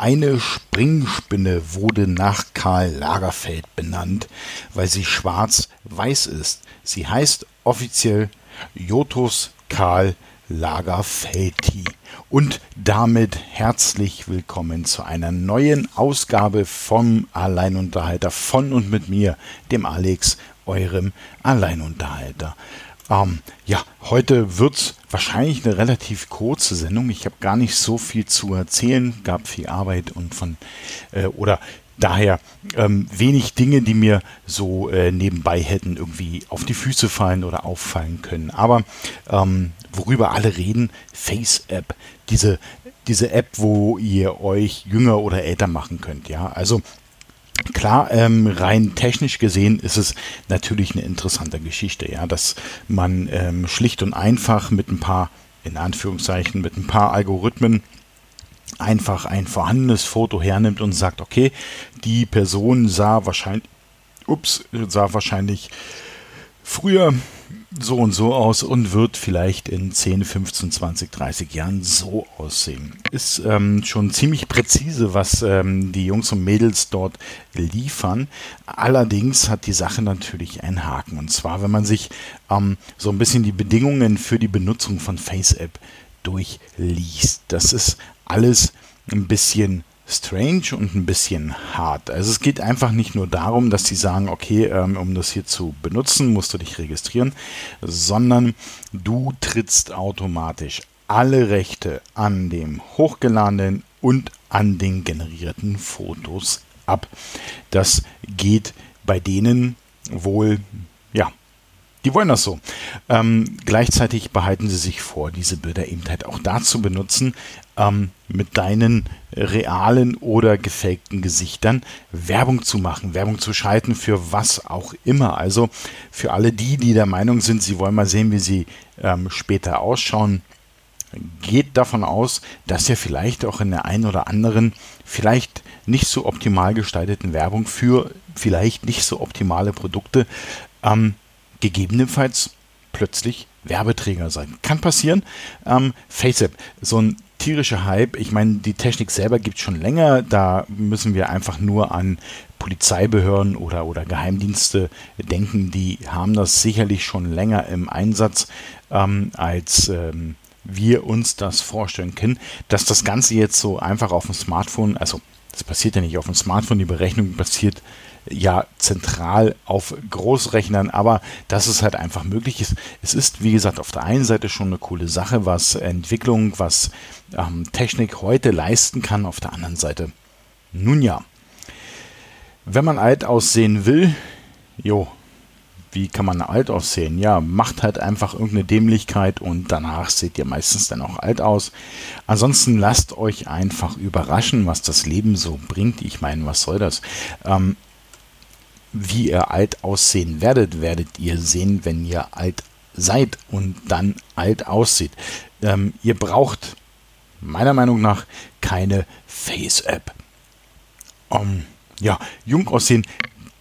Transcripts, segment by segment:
Eine Springspinne wurde nach Karl Lagerfeld benannt, weil sie schwarz-weiß ist. Sie heißt offiziell Jotus Karl Lagerfelti. Und damit herzlich willkommen zu einer neuen Ausgabe vom Alleinunterhalter von und mit mir, dem Alex, eurem Alleinunterhalter. Ähm, ja, heute wird es wahrscheinlich eine relativ kurze Sendung. Ich habe gar nicht so viel zu erzählen, gab viel Arbeit und von äh, oder daher ähm, wenig Dinge, die mir so äh, nebenbei hätten irgendwie auf die Füße fallen oder auffallen können. Aber ähm, worüber alle reden, Face App, diese diese App, wo ihr euch jünger oder älter machen könnt. Ja, also Klar, ähm, rein technisch gesehen ist es natürlich eine interessante Geschichte, ja, dass man ähm, schlicht und einfach mit ein paar, in Anführungszeichen, mit ein paar Algorithmen einfach ein vorhandenes Foto hernimmt und sagt, okay, die Person sah wahrscheinlich, ups, sah wahrscheinlich früher so und so aus und wird vielleicht in 10, 15, 20, 30 Jahren so aussehen. Ist ähm, schon ziemlich präzise, was ähm, die Jungs und Mädels dort liefern. Allerdings hat die Sache natürlich einen Haken. Und zwar, wenn man sich ähm, so ein bisschen die Bedingungen für die Benutzung von FaceApp durchliest. Das ist alles ein bisschen strange und ein bisschen hart. Also es geht einfach nicht nur darum, dass sie sagen, okay, ähm, um das hier zu benutzen, musst du dich registrieren, sondern du trittst automatisch alle Rechte an dem hochgeladenen und an den generierten Fotos ab. Das geht bei denen wohl, die wollen das so. Ähm, gleichzeitig behalten sie sich vor, diese Bilder eben halt auch dazu benutzen, ähm, mit deinen realen oder gefakten Gesichtern Werbung zu machen, Werbung zu schalten für was auch immer. Also für alle die, die der Meinung sind, sie wollen mal sehen, wie sie ähm, später ausschauen, geht davon aus, dass ihr vielleicht auch in der einen oder anderen, vielleicht nicht so optimal gestalteten Werbung für vielleicht nicht so optimale Produkte ähm, gegebenenfalls plötzlich Werbeträger sein. Kann passieren. Ähm, FaceApp, so ein tierischer Hype. Ich meine, die Technik selber gibt es schon länger. Da müssen wir einfach nur an Polizeibehörden oder, oder Geheimdienste denken. Die haben das sicherlich schon länger im Einsatz, ähm, als ähm, wir uns das vorstellen können. Dass das Ganze jetzt so einfach auf dem Smartphone, also das passiert ja nicht auf dem Smartphone, die Berechnung passiert ja zentral auf Großrechnern, aber dass es halt einfach möglich ist. Es ist, wie gesagt, auf der einen Seite schon eine coole Sache, was Entwicklung, was ähm, Technik heute leisten kann, auf der anderen Seite, nun ja. Wenn man alt aussehen will, jo, wie kann man alt aussehen? Ja, macht halt einfach irgendeine Dämlichkeit und danach seht ihr meistens dann auch alt aus. Ansonsten lasst euch einfach überraschen, was das Leben so bringt. Ich meine, was soll das? Ähm, wie ihr alt aussehen werdet, werdet ihr sehen, wenn ihr alt seid und dann alt aussieht. Ähm, ihr braucht meiner Meinung nach keine Face-App. Um, ja, jung aussehen,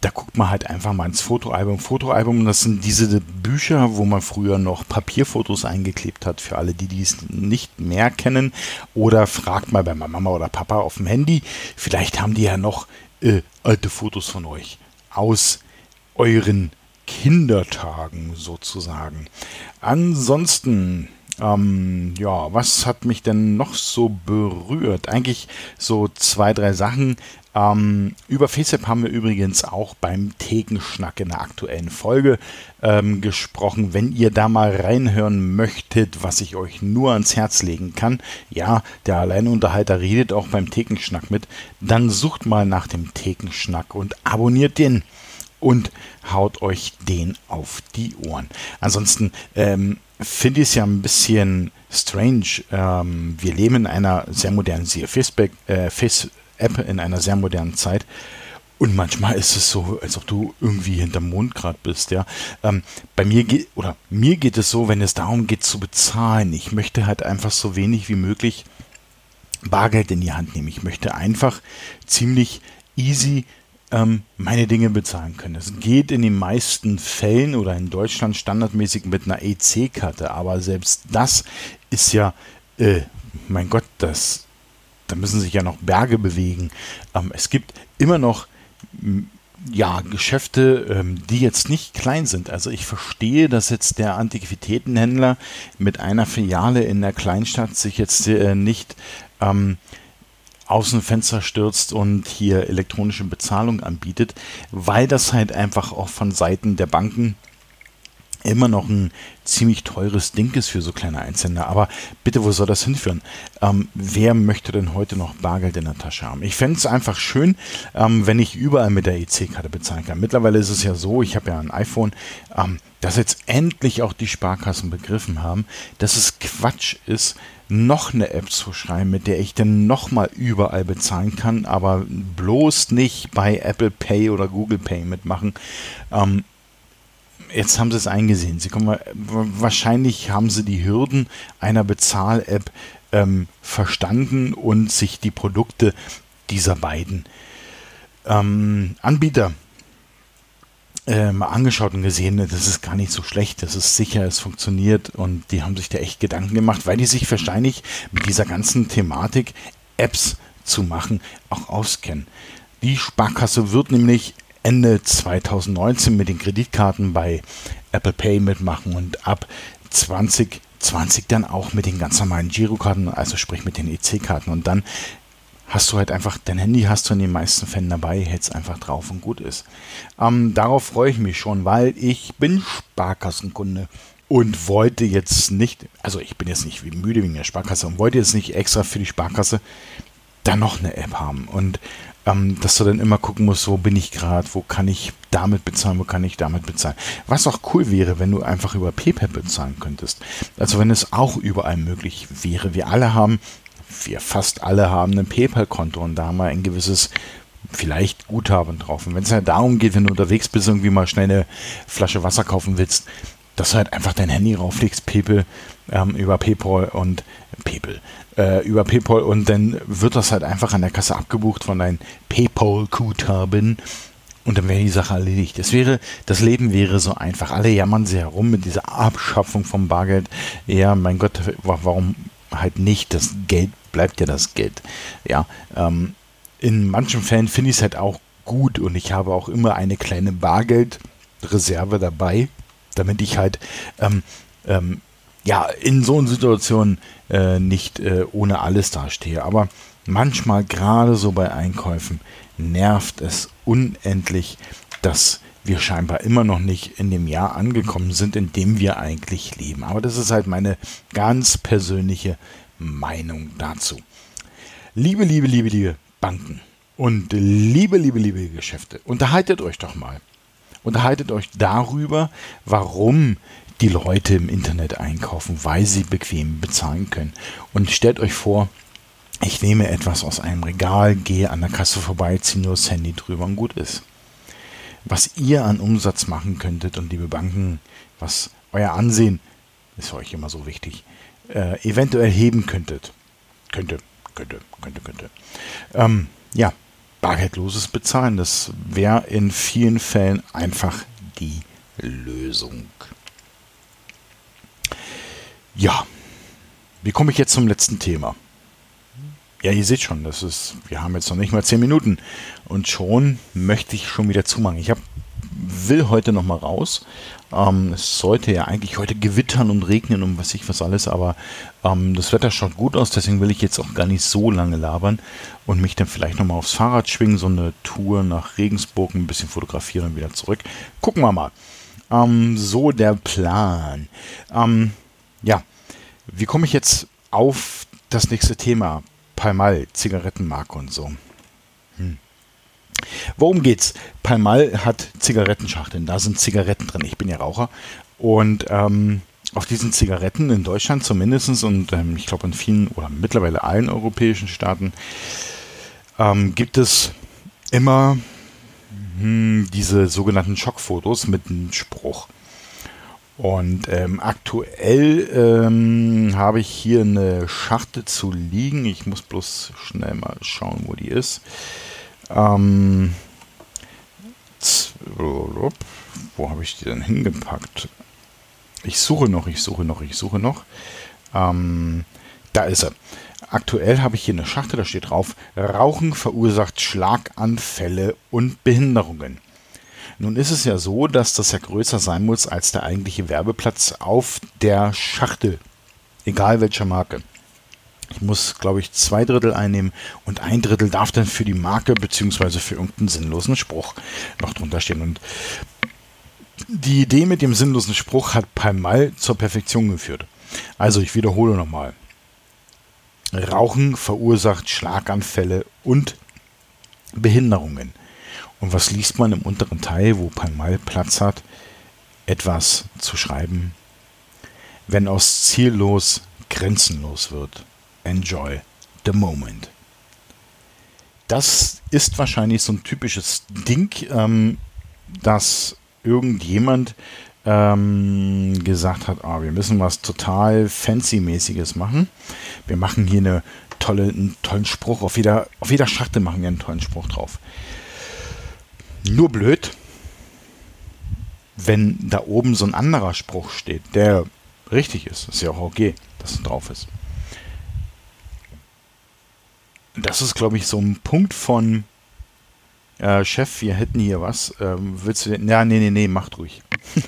da guckt man halt einfach mal ins Fotoalbum. Fotoalbum, das sind diese Bücher, wo man früher noch Papierfotos eingeklebt hat, für alle, die dies nicht mehr kennen. Oder fragt mal bei Mama oder Papa auf dem Handy. Vielleicht haben die ja noch äh, alte Fotos von euch aus euren Kindertagen sozusagen. Ansonsten, ähm, ja, was hat mich denn noch so berührt? Eigentlich so zwei, drei Sachen. Ähm, über FaceApp haben wir übrigens auch beim Thekenschnack in der aktuellen Folge ähm, gesprochen. Wenn ihr da mal reinhören möchtet, was ich euch nur ans Herz legen kann, ja, der Alleinunterhalter redet auch beim Thekenschnack mit, dann sucht mal nach dem Thekenschnack und abonniert den und haut euch den auf die Ohren. Ansonsten ähm, finde ich es ja ein bisschen strange. Ähm, wir leben in einer sehr modernen Facebook, äh, Face App in einer sehr modernen Zeit. Und manchmal ist es so, als ob du irgendwie hinterm Mond gerade bist, ja. Ähm, bei mir geht, oder mir geht es so, wenn es darum geht zu bezahlen. Ich möchte halt einfach so wenig wie möglich Bargeld in die Hand nehmen. Ich möchte einfach ziemlich easy ähm, meine Dinge bezahlen können. Es geht in den meisten Fällen oder in Deutschland standardmäßig mit einer EC-Karte, aber selbst das ist ja, äh, mein Gott, das da müssen sich ja noch Berge bewegen. Ähm, es gibt immer noch ja, Geschäfte, ähm, die jetzt nicht klein sind. Also ich verstehe, dass jetzt der Antiquitätenhändler mit einer Filiale in der Kleinstadt sich jetzt äh, nicht ähm, aus dem Fenster stürzt und hier elektronische Bezahlung anbietet, weil das halt einfach auch von Seiten der Banken immer noch ein ziemlich teures Ding ist für so kleine Einzelne. Aber bitte, wo soll das hinführen? Ähm, wer möchte denn heute noch Bargeld in der Tasche haben? Ich fände es einfach schön, ähm, wenn ich überall mit der EC-Karte bezahlen kann. Mittlerweile ist es ja so, ich habe ja ein iPhone, ähm, dass jetzt endlich auch die Sparkassen begriffen haben, dass es Quatsch ist, noch eine App zu schreiben, mit der ich dann nochmal überall bezahlen kann, aber bloß nicht bei Apple Pay oder Google Pay mitmachen. Ähm, jetzt haben sie es eingesehen. Sie kommen, wahrscheinlich haben sie die Hürden einer Bezahl-App ähm, verstanden und sich die Produkte dieser beiden ähm, Anbieter mal angeschaut und gesehen, das ist gar nicht so schlecht, das ist sicher, es funktioniert und die haben sich da echt Gedanken gemacht, weil die sich wahrscheinlich mit dieser ganzen Thematik Apps zu machen auch auskennen. Die Sparkasse wird nämlich Ende 2019 mit den Kreditkarten bei Apple Pay mitmachen und ab 2020 dann auch mit den ganz normalen Girokarten, also sprich mit den EC-Karten. Und dann hast du halt einfach, dein Handy hast du in den meisten Fällen dabei, hältst einfach drauf und gut ist. Ähm, darauf freue ich mich schon, weil ich bin Sparkassenkunde und wollte jetzt nicht, also ich bin jetzt nicht müde wegen der Sparkasse und wollte jetzt nicht extra für die Sparkasse dann noch eine App haben. Und ähm, dass du dann immer gucken musst, wo bin ich gerade, wo kann ich damit bezahlen, wo kann ich damit bezahlen. Was auch cool wäre, wenn du einfach über PayPal bezahlen könntest. Also wenn es auch überall möglich wäre. Wir alle haben, wir fast alle haben ein PayPal-Konto und da haben wir ein gewisses vielleicht Guthaben drauf. Und wenn es halt darum geht, wenn du unterwegs bist, irgendwie mal schnell eine Flasche Wasser kaufen willst, dass du halt einfach dein Handy rauflegst, PayPal, ähm, über PayPal und PayPal, äh, über PayPal und dann wird das halt einfach an der Kasse abgebucht von deinen PayPal-Guthaben und dann wäre die Sache erledigt. Es wäre, das Leben wäre so einfach. Alle jammern sie herum mit dieser Abschaffung vom Bargeld. Ja, mein Gott, warum halt nicht? Das Geld bleibt ja das Geld. Ja, ähm, in manchen Fällen finde ich es halt auch gut und ich habe auch immer eine kleine Bargeldreserve dabei, damit ich halt ähm, ähm, ja in so einer Situation äh, nicht äh, ohne alles dastehe. Aber manchmal, gerade so bei Einkäufen, nervt es unendlich, dass wir scheinbar immer noch nicht in dem Jahr angekommen sind, in dem wir eigentlich leben. Aber das ist halt meine ganz persönliche Meinung dazu. Liebe, liebe, liebe, liebe Banken und liebe, liebe, liebe Geschäfte, unterhaltet euch doch mal. Unterhaltet euch darüber, warum die Leute im Internet einkaufen, weil sie bequem bezahlen können. Und stellt euch vor, ich nehme etwas aus einem Regal, gehe an der Kasse vorbei, ziehe nur das Handy drüber und gut ist. Was ihr an Umsatz machen könntet und liebe Banken, was euer Ansehen, ist für euch immer so wichtig, äh, eventuell heben könntet. Könnte, könnte, könnte, könnte. Ähm, ja, bargeldloses Bezahlen, das wäre in vielen Fällen einfach die Lösung. Ja, wie komme ich jetzt zum letzten Thema? Ja, ihr seht schon, das ist, wir haben jetzt noch nicht mal zehn Minuten und schon möchte ich schon wieder zumachen. Ich hab, will heute noch mal raus. Ähm, es sollte ja eigentlich heute gewittern und regnen und was ich was alles, aber ähm, das Wetter schaut gut aus, deswegen will ich jetzt auch gar nicht so lange labern und mich dann vielleicht noch mal aufs Fahrrad schwingen, so eine Tour nach Regensburg, ein bisschen fotografieren und wieder zurück. Gucken wir mal. Ähm, so der Plan. Ähm, ja, wie komme ich jetzt auf das nächste Thema? Palmal, Zigarettenmarke und so. Hm. Worum geht's? Palmal hat Zigarettenschachteln, da sind Zigaretten drin. Ich bin ja Raucher. Und ähm, auf diesen Zigaretten in Deutschland zumindest und ähm, ich glaube in vielen oder mittlerweile allen europäischen Staaten ähm, gibt es immer hm, diese sogenannten Schockfotos mit einem Spruch. Und ähm, aktuell ähm, habe ich hier eine Schachtel zu liegen. Ich muss bloß schnell mal schauen, wo die ist. Ähm, wo habe ich die denn hingepackt? Ich suche noch, ich suche noch, ich suche noch. Ähm, da ist er. aktuell habe ich hier eine Schachtel, da steht drauf, Rauchen verursacht Schlaganfälle und Behinderungen. Nun ist es ja so, dass das ja größer sein muss als der eigentliche Werbeplatz auf der Schachtel. Egal welcher Marke. Ich muss, glaube ich, zwei Drittel einnehmen und ein Drittel darf dann für die Marke bzw. für irgendeinen sinnlosen Spruch noch drunter stehen. Und die Idee mit dem sinnlosen Spruch hat Palmal zur Perfektion geführt. Also ich wiederhole nochmal. Rauchen verursacht Schlaganfälle und Behinderungen. Und was liest man im unteren Teil, wo Palmal Platz hat? Etwas zu schreiben. Wenn aus ziellos grenzenlos wird. Enjoy the moment. Das ist wahrscheinlich so ein typisches Ding, ähm, dass irgendjemand ähm, gesagt hat, ah, wir müssen was total fancy-mäßiges machen. Wir machen hier eine tolle, einen tollen Spruch. Auf jeder, auf jeder Schachtel machen wir einen tollen Spruch drauf. Nur blöd, wenn da oben so ein anderer Spruch steht, der richtig ist. Ist ja auch okay, dass es drauf ist. Das ist, glaube ich, so ein Punkt von äh, Chef, wir hätten hier was. Ähm, willst du denn? Ja, nee, nee, nee, macht ruhig.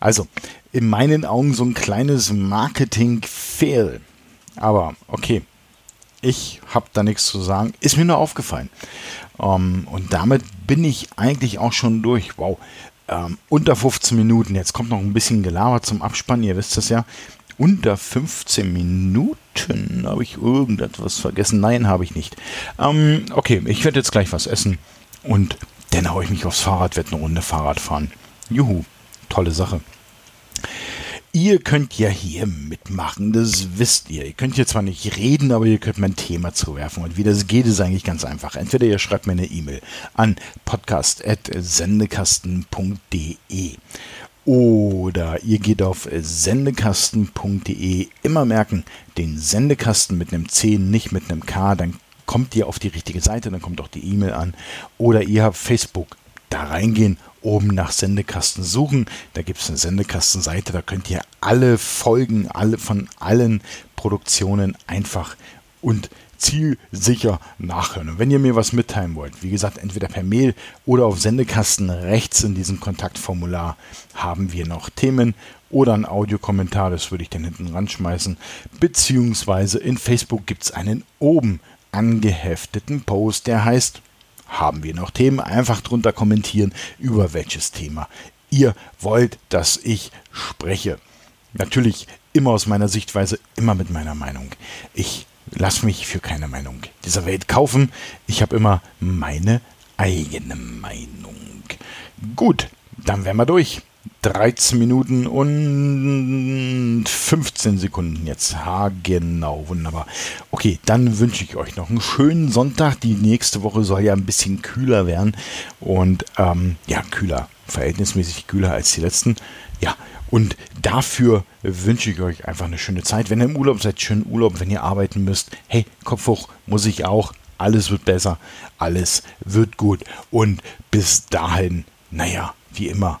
also, in meinen Augen so ein kleines Marketing-Fail. Aber okay, ich habe da nichts zu sagen. Ist mir nur aufgefallen. Ähm, und damit bin ich eigentlich auch schon durch. Wow. Ähm, unter 15 Minuten. Jetzt kommt noch ein bisschen Gelaber zum Abspann. Ihr wisst das ja. Unter 15 Minuten. Habe ich irgendetwas vergessen? Nein, habe ich nicht. Ähm, okay, ich werde jetzt gleich was essen. Und dann haue ich mich aufs Fahrrad, werde eine Runde Fahrrad fahren. Juhu, tolle Sache. Ihr könnt ja hier mitmachen, das wisst ihr. Ihr könnt hier zwar nicht reden, aber ihr könnt mein Thema zuwerfen. Und wie das geht, ist eigentlich ganz einfach. Entweder ihr schreibt mir eine E-Mail an podcast.sendekasten.de oder ihr geht auf sendekasten.de. Immer merken, den Sendekasten mit einem C, nicht mit einem K, dann kommt ihr auf die richtige Seite, dann kommt auch die E-Mail an. Oder ihr habt Facebook, da reingehen oben nach Sendekasten suchen. Da gibt es eine Sendekastenseite, da könnt ihr alle Folgen alle von allen Produktionen einfach und zielsicher nachhören. Und wenn ihr mir was mitteilen wollt, wie gesagt, entweder per Mail oder auf Sendekasten rechts in diesem Kontaktformular haben wir noch Themen oder ein Audiokommentar, das würde ich dann hinten ranschmeißen. Beziehungsweise in Facebook gibt es einen oben angehefteten Post, der heißt haben wir noch Themen? Einfach drunter kommentieren, über welches Thema ihr wollt, dass ich spreche. Natürlich immer aus meiner Sichtweise, immer mit meiner Meinung. Ich lasse mich für keine Meinung dieser Welt kaufen. Ich habe immer meine eigene Meinung. Gut, dann wären wir durch. 13 Minuten und 15 Sekunden jetzt. Ha, genau, wunderbar. Okay, dann wünsche ich euch noch einen schönen Sonntag. Die nächste Woche soll ja ein bisschen kühler werden. Und ähm, ja, kühler, verhältnismäßig kühler als die letzten. Ja, und dafür wünsche ich euch einfach eine schöne Zeit. Wenn ihr im Urlaub seid, schönen Urlaub. Wenn ihr arbeiten müsst, hey, Kopf hoch, muss ich auch. Alles wird besser, alles wird gut. Und bis dahin, naja, wie immer,